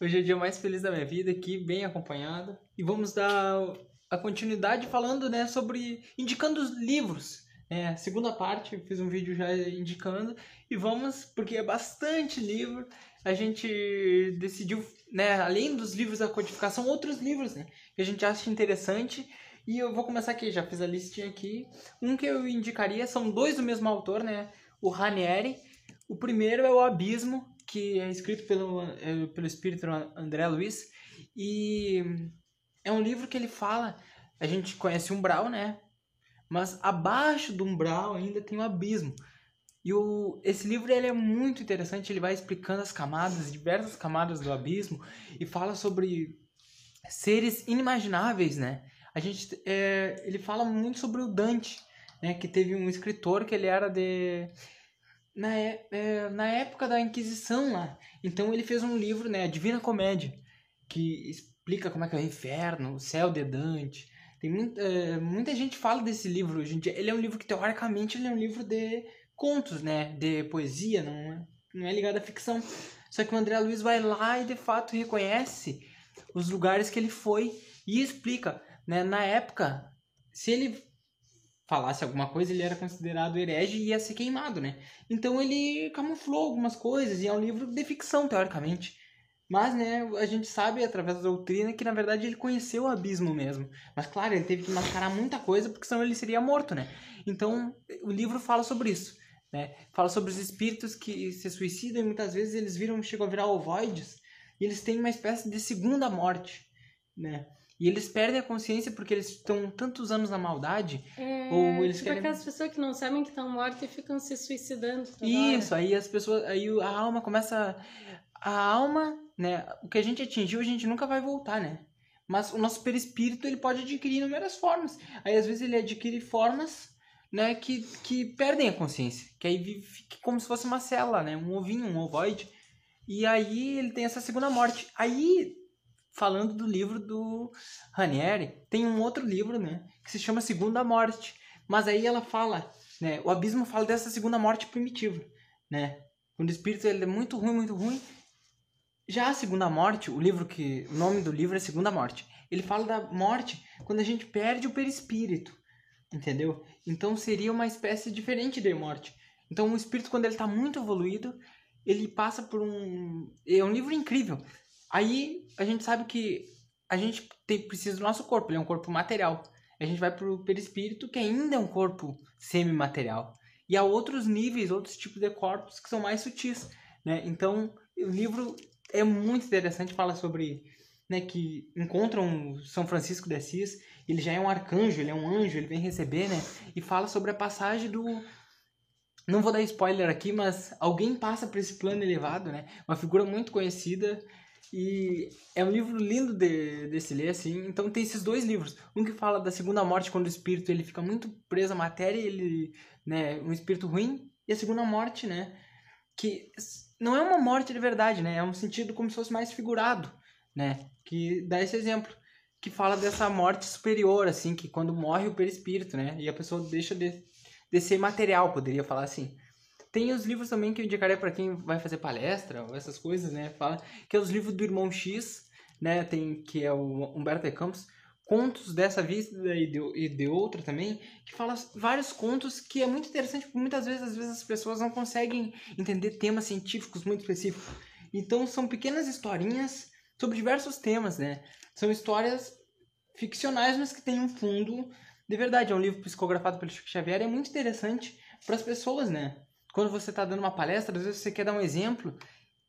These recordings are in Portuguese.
Hoje é o dia mais feliz da minha vida, aqui bem acompanhado. E vamos dar a continuidade falando, né, sobre indicando os livros. É, segunda parte, fiz um vídeo já indicando. E vamos, porque é bastante livro, a gente decidiu, né, além dos livros da codificação, outros livros, né, que a gente acha interessante. E eu vou começar aqui, já fiz a listinha aqui. Um que eu indicaria, são dois do mesmo autor, né, o Ranieri. O primeiro é o Abismo, que é escrito pelo, é, pelo espírito André Luiz. E é um livro que ele fala, a gente conhece o umbral, né? Mas abaixo do umbral ainda tem o abismo. E o, esse livro ele é muito interessante, ele vai explicando as camadas, diversas camadas do abismo e fala sobre seres inimagináveis, né? A gente, é, ele fala muito sobre o Dante, né? Que teve um escritor que ele era de na, é, na época da Inquisição lá. Então ele fez um livro, né, a Divina Comédia, que explica como é que é o inferno, o céu de Dante. Tem muita, é, muita gente fala desse livro hoje em dia. Ele é um livro que teoricamente ele é um livro de contos, né, de poesia, não é, não é ligado à ficção. Só que o André Luiz vai lá e de fato reconhece os lugares que ele foi e explica, né, na época, se ele falasse alguma coisa, ele era considerado herege e ia ser queimado, né? Então ele camuflou algumas coisas e é um livro de ficção, teoricamente. Mas, né, a gente sabe através da doutrina que na verdade ele conheceu o abismo mesmo. Mas, claro, ele teve que mascarar muita coisa porque senão ele seria morto, né? Então, o livro fala sobre isso, né? Fala sobre os espíritos que se suicidam e muitas vezes eles viram, chegam a virar ovoides e eles têm uma espécie de segunda morte, né? E eles perdem a consciência porque eles estão tantos anos na maldade. É, ou eles tipo querem... aquelas pessoas que não sabem que estão mortas e ficam se suicidando. Isso, hora. aí as pessoas. Aí a alma começa. A alma, né? O que a gente atingiu, a gente nunca vai voltar, né? Mas o nosso perispírito ele pode adquirir inúmeras formas. Aí às vezes ele adquire formas né, que, que perdem a consciência. Que aí vive como se fosse uma célula, né? Um ovinho, um ovoide. E aí ele tem essa segunda morte. Aí falando do livro do Ranieri, tem um outro livro, né, que se chama Segunda Morte. Mas aí ela fala, né, o abismo fala dessa segunda morte primitiva, né? Quando o espírito ele é muito ruim, muito ruim. Já a segunda morte, o livro que o nome do livro é Segunda Morte. Ele fala da morte quando a gente perde o perispírito, entendeu? Então seria uma espécie diferente de morte. Então o espírito quando ele está muito evoluído, ele passa por um é um livro incrível. Aí a gente sabe que a gente tem, precisa do nosso corpo, ele é um corpo material. A gente vai pro perispírito, que ainda é um corpo semimaterial. E há outros níveis, outros tipos de corpos que são mais sutis, né? Então, o livro é muito interessante, fala sobre, né, que encontram São Francisco de Assis, ele já é um arcanjo, ele é um anjo, ele vem receber, né? E fala sobre a passagem do não vou dar spoiler aqui, mas alguém passa por esse plano elevado, né? Uma figura muito conhecida e é um livro lindo de, de se ler, assim. Então tem esses dois livros. Um que fala da segunda morte, quando o espírito ele fica muito preso à matéria, ele, né, um espírito ruim. E a segunda morte, né, que não é uma morte de verdade, né, é um sentido como se fosse mais figurado, né, que dá esse exemplo. Que fala dessa morte superior, assim, que quando morre o perispírito, né, e a pessoa deixa de, de ser material, poderia falar assim. Tem os livros também que eu indicaria para quem vai fazer palestra ou essas coisas, né? Fala que é os livros do Irmão X, né? Tem que é o Humberto de Campos, contos dessa vida e de, e de outra também, que fala vários contos que é muito interessante, porque muitas vezes, às vezes as pessoas não conseguem entender temas científicos muito específicos. Então são pequenas historinhas sobre diversos temas, né? São histórias ficcionais, mas que têm um fundo de verdade. É um livro psicografado pelo Chico Xavier, é muito interessante para as pessoas, né? Quando você está dando uma palestra, às vezes você quer dar um exemplo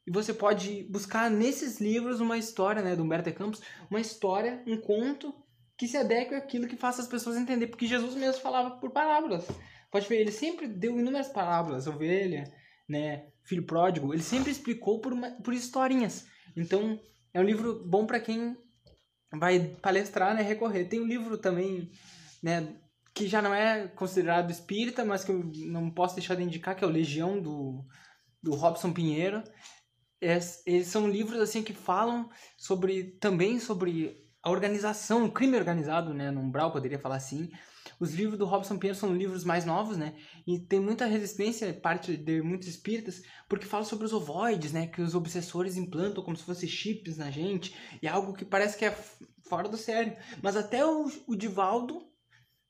e você pode buscar nesses livros uma história, né, do Humberto de Campos, uma história, um conto que se adeque àquilo que faça as pessoas entender, porque Jesus mesmo falava por parábolas. Pode ver, ele sempre deu inúmeras parábolas, ovelha, né, filho pródigo, ele sempre explicou por, uma, por historinhas. Então, é um livro bom para quem vai palestrar, né, recorrer. Tem um livro também, né, que já não é considerado espírita, mas que eu não posso deixar de indicar, que é o Legião do, do Robson Pinheiro. É, eles são livros assim que falam sobre também sobre a organização, o crime organizado, né, no umbral poderia falar assim, Os livros do Robson Pinheiro são livros mais novos, né? E tem muita resistência, parte de muitos espíritas, porque fala sobre os ovoides, né? Que os obsessores implantam como se fossem chips na gente. E é algo que parece que é fora do sério. Mas até o, o Divaldo,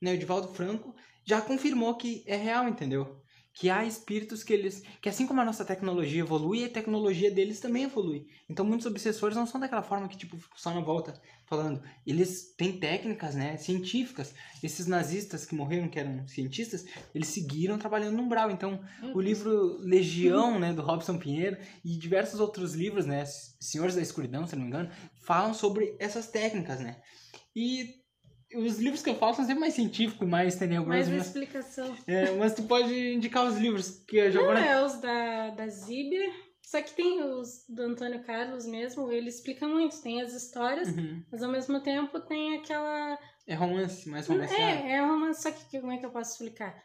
né? O Divaldo Franco, já confirmou que é real, entendeu? que há espíritos que eles. que assim como a nossa tecnologia evolui, a tecnologia deles também evolui. Então muitos obsessores não são daquela forma que, tipo, só na volta falando. Eles têm técnicas, né, científicas. Esses nazistas que morreram, que eram cientistas, eles seguiram trabalhando no umbral. Então, o livro Legião, né, do Robson Pinheiro, e diversos outros livros, né, Senhores da Escuridão, se não me engano, falam sobre essas técnicas, né. E os livros que eu falo são sempre mais científicos, mais tenebrosos. Mais uma explicação. É, mas tu pode indicar os livros que a Giovana... Não, é os da, da Zíbia. Só que tem os do Antônio Carlos mesmo, ele explica muito. Tem as histórias, uhum. mas ao mesmo tempo tem aquela... É romance, mais romance. É, é romance, só que como é que eu posso explicar?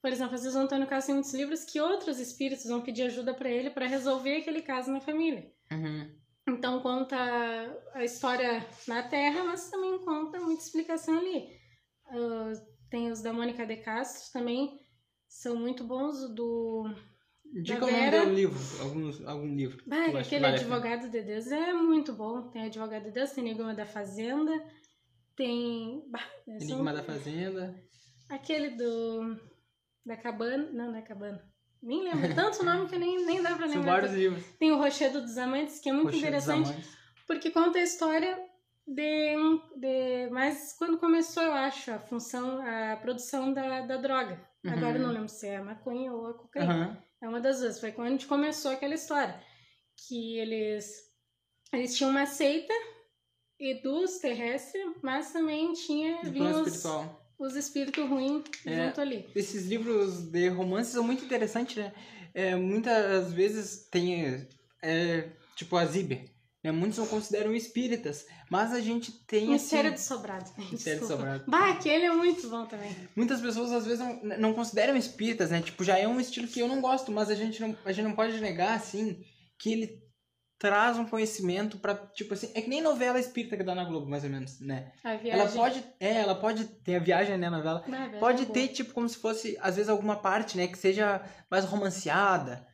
Por exemplo, às vezes o Antônio Carlos tem muitos livros que outros espíritos vão pedir ajuda para ele para resolver aquele caso na família. Uhum. Então conta a história na Terra, mas também conta muita explicação ali. Uh, tem os da Mônica de Castro também, são muito bons. O do. Diga o nome do livro, algum, algum livro. Ah, aquele Advogado de Deus é muito bom. Tem Advogado de Deus, tem Enigma da Fazenda, tem. Bah, Enigma são... da Fazenda. Aquele do. Da cabana. Não, não é cabana. Nem lembro tanto nome que nem, nem dá pra lembrar. São vários livros. Tem o Rochedo dos Amantes, que é muito Rochedo interessante, porque conta a história de, de. Mas quando começou, eu acho, a função, a produção da, da droga. Uhum. Agora eu não lembro se é a maconha ou a cocaína. Uhum. É uma das duas. Foi quando a gente começou aquela história. Que eles. Eles tinham uma seita e dos terrestres, mas também tinha. Vinha os, espiritual os espíritos ruins é, junto ali. Esses livros de romance são muito interessantes, né? É, muitas vezes tem, é, tipo, a Ziber. Né? Muitos não consideram espíritas, mas a gente tem. Mistério assim... de Sobrado. Mistério de Sobrado. Bah, aquele é muito bom também. Muitas pessoas às vezes não, não consideram espíritas, né? Tipo, já é um estilo que eu não gosto, mas a gente não, a gente não pode negar, assim, que ele traz um conhecimento para tipo assim, é que nem novela espírita que dá na Globo, mais ou menos, né? A viagem. Ela pode, é, ela pode ter a viagem, né, novela. Não, pode é ter tipo como se fosse às vezes alguma parte, né, que seja mais romanceada,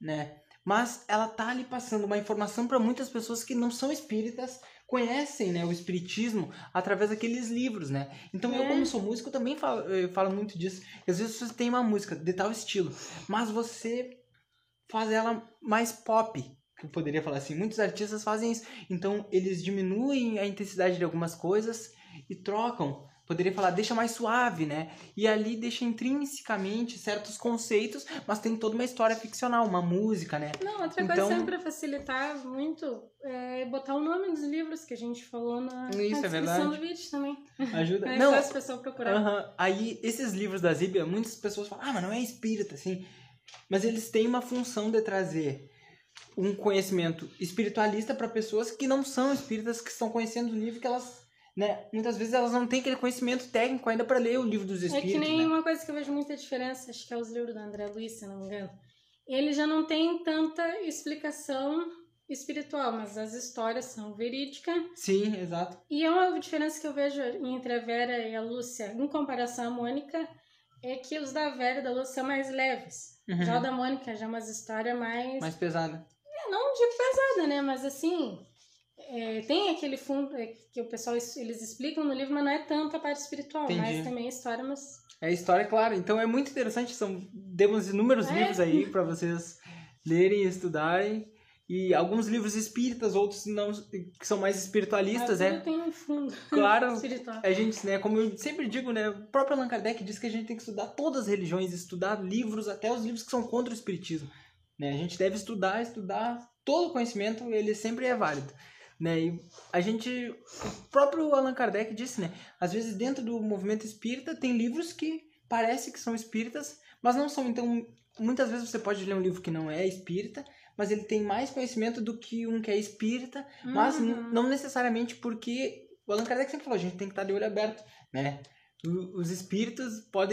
né? Mas ela tá ali passando uma informação para muitas pessoas que não são espíritas, conhecem, né, o espiritismo através daqueles livros, né? Então é. eu como sou músico também falo, falo muito disso. Às vezes você tem uma música de tal estilo, mas você faz ela mais pop, eu poderia falar assim, muitos artistas fazem isso. Então, eles diminuem a intensidade de algumas coisas e trocam. Poderia falar, deixa mais suave, né? E ali deixa intrinsecamente certos conceitos, mas tem toda uma história ficcional, uma música, né? Não, outra então... coisa sempre para facilitar muito é botar o nome dos livros que a gente falou na, Isso, na é descrição do vídeo também. Ajuda. É não, fácil a pessoa procurar. Uh -huh. Aí, esses livros da Zíbia, muitas pessoas falam, ah, mas não é espírita, assim. Mas eles têm uma função de trazer um conhecimento espiritualista para pessoas que não são espíritas, que estão conhecendo o livro que elas, né, muitas vezes elas não têm aquele conhecimento técnico ainda para ler o livro dos espíritos. É que nem né? uma coisa que eu vejo muita diferença, acho que é os livros da André Luiz, se não me engano. Ele já não tem tanta explicação espiritual, mas as histórias são verídicas. Sim, exato. E é uma diferença que eu vejo entre a Vera e a Lúcia, em comparação à Mônica, é que os da Vera e da Lúcia são mais leves. Uhum. Já o da Mônica já é umas histórias mais... Mais pesada não digo pesada, né? Mas assim, é, tem aquele fundo é, que o pessoal eles explicam no livro, mas não é tanto a parte espiritual, Entendi. mas também a história, mas. É a história, claro. Então é muito interessante. São demos inúmeros é. livros aí para vocês lerem e estudarem. E alguns livros espíritas, outros não que são mais espiritualistas, é. tem um fundo. Claro. a gente, né, como eu sempre digo, né, o próprio Allan Kardec diz que a gente tem que estudar todas as religiões, estudar livros, até os livros que são contra o espiritismo. Né? A gente deve estudar, estudar todo o conhecimento, ele sempre é válido. Né? E a gente, o próprio Allan Kardec disse, né? Às vezes dentro do movimento espírita tem livros que parece que são espíritas, mas não são. Então, muitas vezes você pode ler um livro que não é espírita, mas ele tem mais conhecimento do que um que é espírita, uhum. mas não necessariamente porque o Allan Kardec sempre falou, a gente tem que estar de olho aberto, né? Os espíritos podem